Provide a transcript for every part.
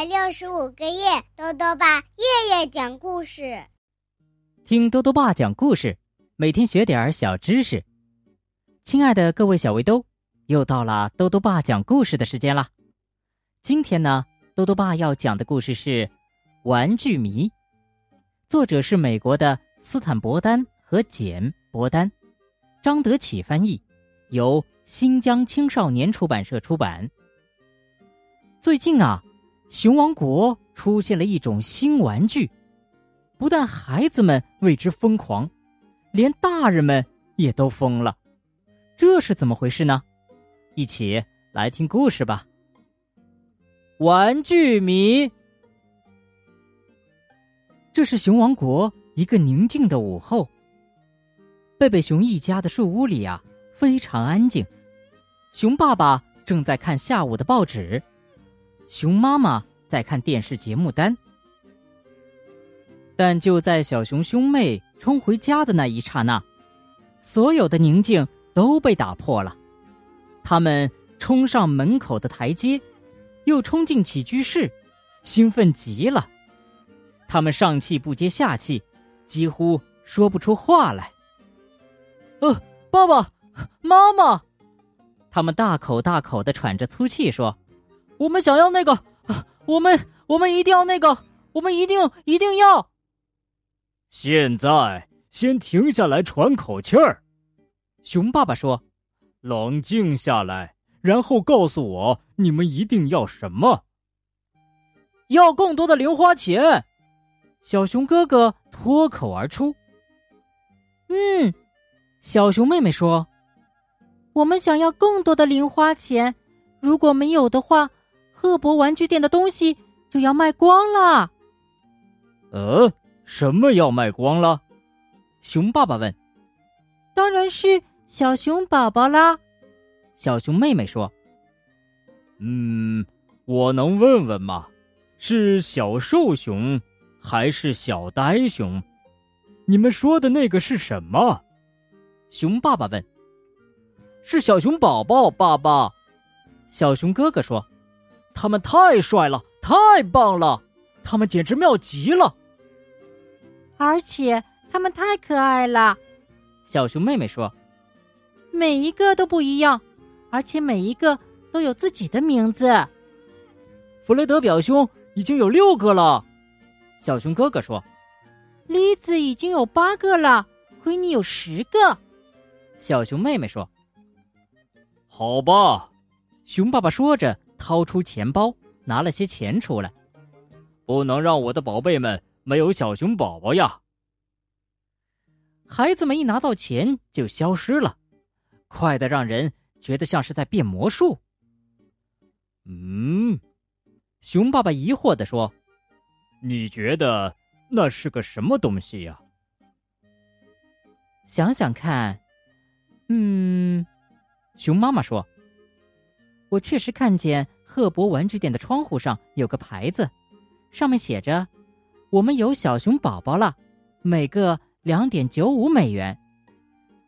百六十五个夜，豆豆爸夜夜讲故事，听豆豆爸讲故事，每天学点小知识。亲爱的各位小围兜，又到了豆豆爸讲故事的时间了。今天呢，豆豆爸要讲的故事是《玩具迷》，作者是美国的斯坦伯丹和简伯丹，张德启翻译，由新疆青少年出版社出版。最近啊，熊王国出现了一种新玩具，不但孩子们为之疯狂，连大人们也都疯了。这是怎么回事呢？一起来听故事吧。玩具迷，这是熊王国一个宁静的午后。贝贝熊一家的树屋里啊，非常安静。熊爸爸正在看下午的报纸。熊妈妈在看电视节目单，但就在小熊兄妹冲回家的那一刹那，所有的宁静都被打破了。他们冲上门口的台阶，又冲进起居室，兴奋极了。他们上气不接下气，几乎说不出话来。呃，爸爸妈妈，他们大口大口的喘着粗气说。我们想要那个，我们我们一定要那个，我们一定一定要。现在先停下来喘口气儿，熊爸爸说：“冷静下来，然后告诉我你们一定要什么。”要更多的零花钱，小熊哥哥脱口而出。嗯，小熊妹妹说：“我们想要更多的零花钱，如果没有的话。”赫伯玩具店的东西就要卖光了。呃，什么要卖光了？熊爸爸问。当然是小熊宝宝啦。小熊妹妹说。嗯，我能问问吗？是小瘦熊还是小呆熊？你们说的那个是什么？熊爸爸问。是小熊宝宝，爸爸。小熊哥哥说。他们太帅了，太棒了，他们简直妙极了。而且他们太可爱了，小熊妹妹说：“每一个都不一样，而且每一个都有自己的名字。”弗雷德表兄已经有六个了，小熊哥哥说：“栗子已经有八个了，奎尼有十个。”小熊妹妹说：“好吧。”熊爸爸说着。掏出钱包，拿了些钱出来。不能让我的宝贝们没有小熊宝宝呀！孩子们一拿到钱就消失了，快的让人觉得像是在变魔术。嗯，熊爸爸疑惑的说：“你觉得那是个什么东西呀？”想想看，嗯，熊妈妈说。我确实看见赫伯玩具店的窗户上有个牌子，上面写着：“我们有小熊宝宝了，每个两点九五美元。”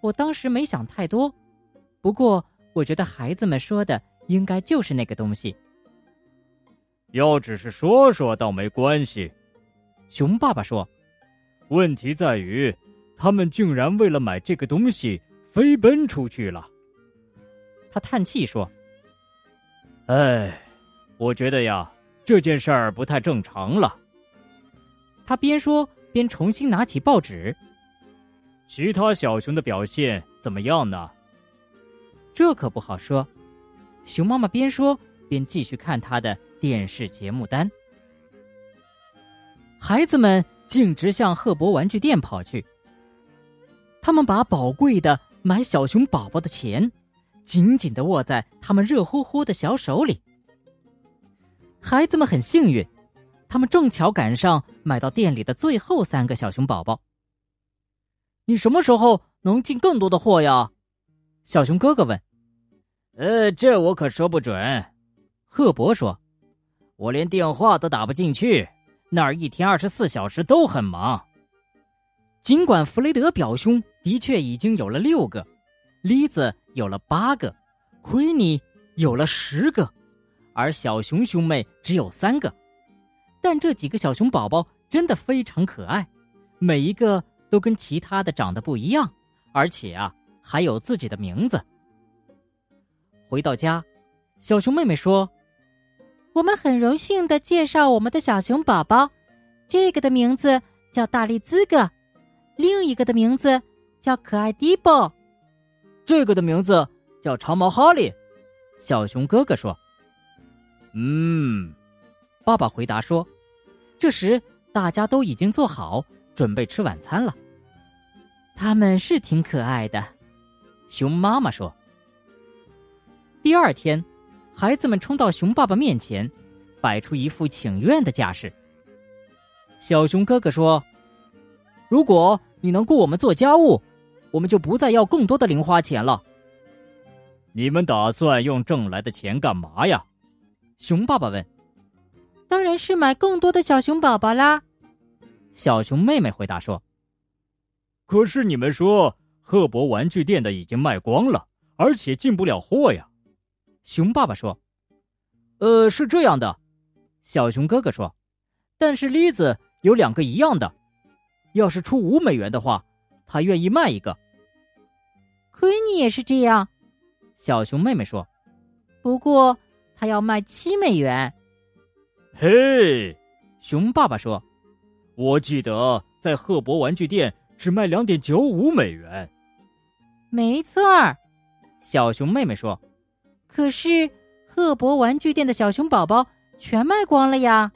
我当时没想太多，不过我觉得孩子们说的应该就是那个东西。要只是说说倒没关系，熊爸爸说：“问题在于，他们竟然为了买这个东西飞奔出去了。”他叹气说。哎，我觉得呀，这件事儿不太正常了。他边说边重新拿起报纸。其他小熊的表现怎么样呢？这可不好说。熊妈妈边说边继续看他的电视节目单。孩子们径直向赫伯玩具店跑去。他们把宝贵的买小熊宝宝的钱。紧紧的握在他们热乎乎的小手里。孩子们很幸运，他们正巧赶上买到店里的最后三个小熊宝宝。你什么时候能进更多的货呀？小熊哥哥问。呃，这我可说不准。赫伯说：“我连电话都打不进去，那儿一天二十四小时都很忙。”尽管弗雷德表兄的确已经有了六个。栗子有了八个，奎尼有了十个，而小熊兄妹只有三个。但这几个小熊宝宝真的非常可爱，每一个都跟其他的长得不一样，而且啊，还有自己的名字。回到家，小熊妹妹说：“我们很荣幸的介绍我们的小熊宝宝，这个的名字叫大力兹格，另一个的名字叫可爱迪波，这个的名字叫长毛哈利。”小熊哥哥说：“嗯。”爸爸回答说：“这时大家都已经做好，准备吃晚餐了。他们是挺可爱的。”熊妈妈说。第二天，孩子们冲到熊爸爸面前，摆出一副请愿的架势。小熊哥哥说：“如果你能雇我们做家务，我们就不再要更多的零花钱了。”你们打算用挣来的钱干嘛呀？熊爸爸问。“当然是买更多的小熊宝宝啦。”小熊妹妹回答说。“可是你们说赫伯玩具店的已经卖光了，而且进不了货呀。”熊爸爸说：“呃，是这样的。”小熊哥哥说：“但是栗子有两个一样的，要是出五美元的话，他愿意卖一个。”亏你也是这样，小熊妹妹说：“不过他要卖七美元。”嘿，熊爸爸说：“我记得在赫伯玩具店只卖两点九五美元。”没错儿，小熊妹妹说。可是，赫伯玩具店的小熊宝宝全卖光了呀。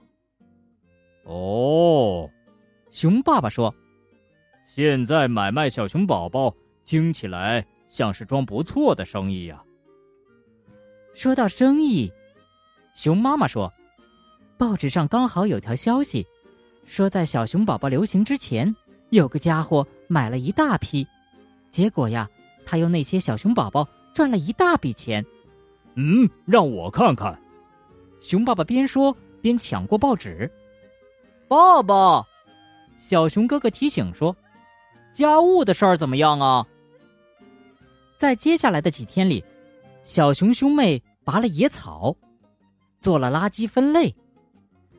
哦，熊爸爸说：“现在买卖小熊宝宝听起来像是桩不错的生意呀。”说到生意，熊妈妈说：“报纸上刚好有条消息，说在小熊宝宝流行之前，有个家伙买了一大批，结果呀，他用那些小熊宝宝赚了一大笔钱。”嗯，让我看看。熊爸爸边说边抢过报纸。爸爸，小熊哥哥提醒说：“家务的事儿怎么样啊？”在接下来的几天里，小熊兄妹拔了野草，做了垃圾分类，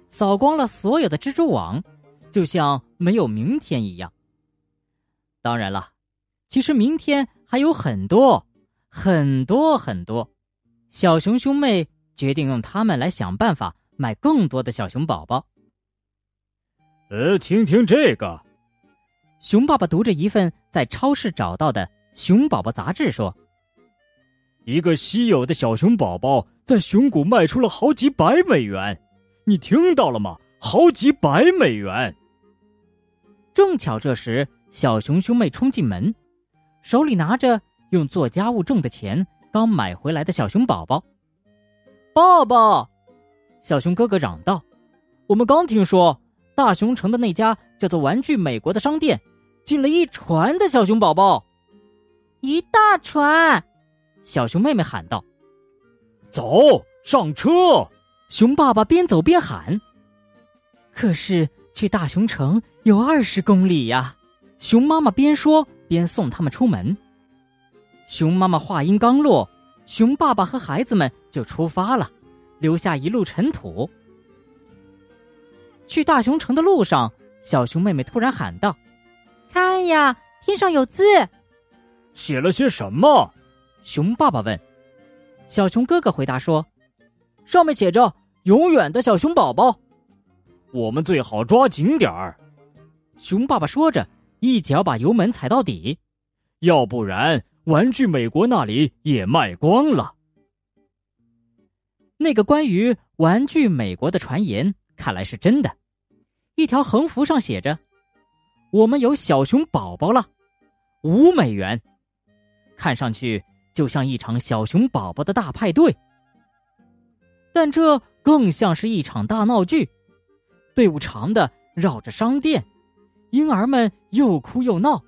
扫光了所有的蜘蛛网，就像没有明天一样。当然了，其实明天还有很多，很多很多。小熊兄妹决定用它们来想办法买更多的小熊宝宝。呃，听听这个，熊爸爸读着一份在超市找到的熊宝宝杂志说：“一个稀有的小熊宝宝在熊谷卖出了好几百美元，你听到了吗？好几百美元！”正巧这时，小熊兄妹冲进门，手里拿着用做家务挣的钱。刚买回来的小熊宝宝，爸爸，小熊哥哥嚷道：“我们刚听说大熊城的那家叫做玩具美国的商店，进了一船的小熊宝宝，一大船！”小熊妹妹喊道：“走上车！”熊爸爸边走边喊：“可是去大熊城有二十公里呀！”熊妈妈边说边送他们出门。熊妈妈话音刚落，熊爸爸和孩子们就出发了，留下一路尘土。去大熊城的路上，小熊妹妹突然喊道：“看呀，天上有字，写了些什么？”熊爸爸问。小熊哥哥回答说：“上面写着‘永远的小熊宝宝’，我们最好抓紧点儿。”熊爸爸说着，一脚把油门踩到底，要不然。玩具美国那里也卖光了。那个关于玩具美国的传言看来是真的。一条横幅上写着：“我们有小熊宝宝了，五美元。”看上去就像一场小熊宝宝的大派对，但这更像是一场大闹剧。队伍长的绕着商店，婴儿们又哭又闹，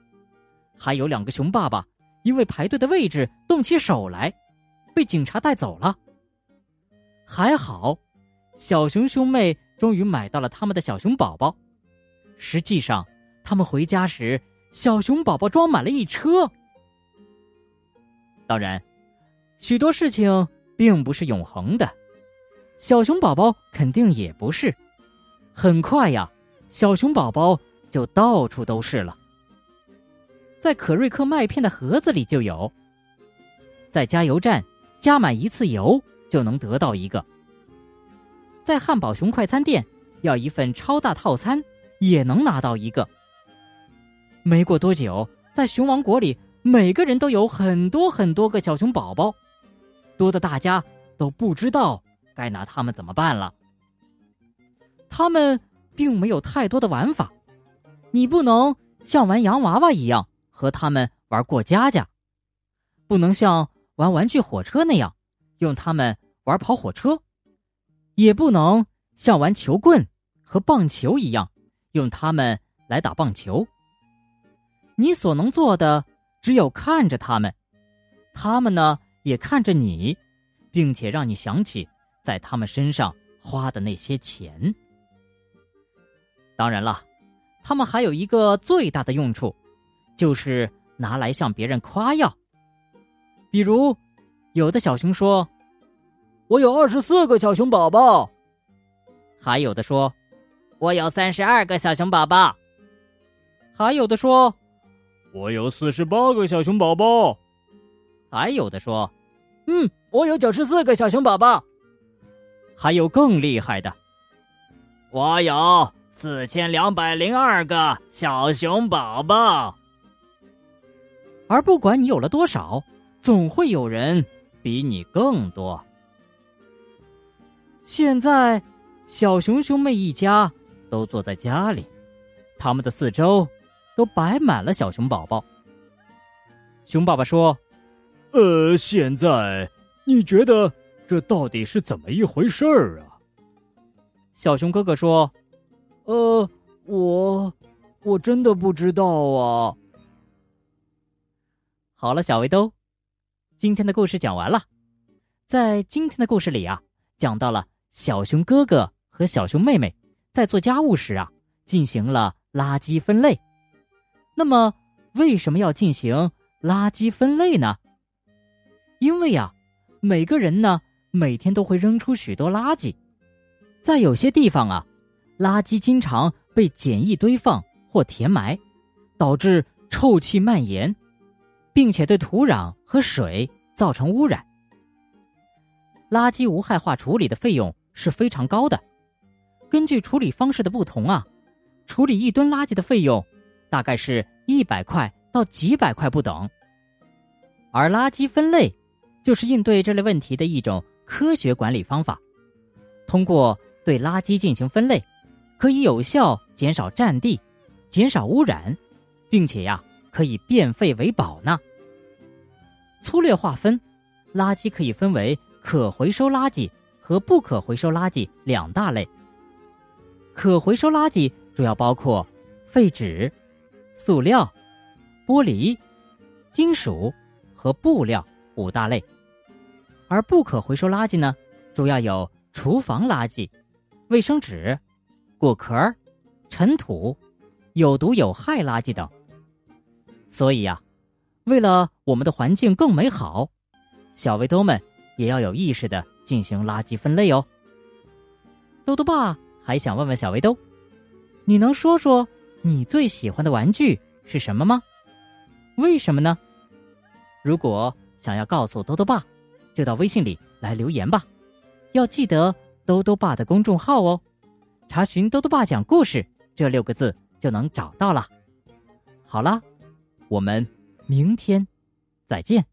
还有两个熊爸爸。因为排队的位置动起手来，被警察带走了。还好，小熊兄妹终于买到了他们的小熊宝宝。实际上，他们回家时，小熊宝宝装满了一车。当然，许多事情并不是永恒的，小熊宝宝肯定也不是。很快呀，小熊宝宝就到处都是了。在可瑞克麦片的盒子里就有，在加油站加满一次油就能得到一个，在汉堡熊快餐店要一份超大套餐也能拿到一个。没过多久，在熊王国里，每个人都有很多很多个小熊宝宝，多的大家都不知道该拿他们怎么办了。他们并没有太多的玩法，你不能像玩洋娃娃一样和他们玩过家家，不能像玩玩具火车那样用他们玩跑火车，也不能像玩球棍和棒球一样用他们来打棒球。你所能做的只有看着他们，他们呢也看着你，并且让你想起在他们身上花的那些钱。当然了，他们还有一个最大的用处，就是拿来向别人夸耀。比如，有的小熊说：“我有二十四个小熊宝宝。”还有的说：“我有三十二个小熊宝宝。”还有的说。我有四十八个小熊宝宝，还有的说：“嗯，我有九十四个小熊宝宝。”还有更厉害的，我有四千两百零二个小熊宝宝。而不管你有了多少，总会有人比你更多。现在，小熊兄妹一家都坐在家里，他们的四周。都摆满了小熊宝宝。熊爸爸说：“呃，现在你觉得这到底是怎么一回事儿啊？”小熊哥哥说：“呃，我我真的不知道啊。”好了，小围兜，今天的故事讲完了。在今天的故事里啊，讲到了小熊哥哥和小熊妹妹在做家务时啊，进行了垃圾分类。那么，为什么要进行垃圾分类呢？因为呀，每个人呢每天都会扔出许多垃圾，在有些地方啊，垃圾经常被简易堆放或填埋，导致臭气蔓延，并且对土壤和水造成污染。垃圾无害化处理的费用是非常高的，根据处理方式的不同啊，处理一吨垃圾的费用。大概是一百块到几百块不等，而垃圾分类就是应对这类问题的一种科学管理方法。通过对垃圾进行分类，可以有效减少占地、减少污染，并且呀，可以变废为宝呢。粗略划分，垃圾可以分为可回收垃圾和不可回收垃圾两大类。可回收垃圾主要包括废纸。塑料、玻璃、金属和布料五大类，而不可回收垃圾呢，主要有厨房垃圾、卫生纸、果壳、尘土、有毒有害垃圾等。所以呀，为了我们的环境更美好，小围兜们也要有意识的进行垃圾分类哦。豆豆爸还想问问小围兜，你能说说？你最喜欢的玩具是什么吗？为什么呢？如果想要告诉兜兜爸，就到微信里来留言吧。要记得兜兜爸的公众号哦，查询“兜兜爸讲故事”这六个字就能找到了。好了，我们明天再见。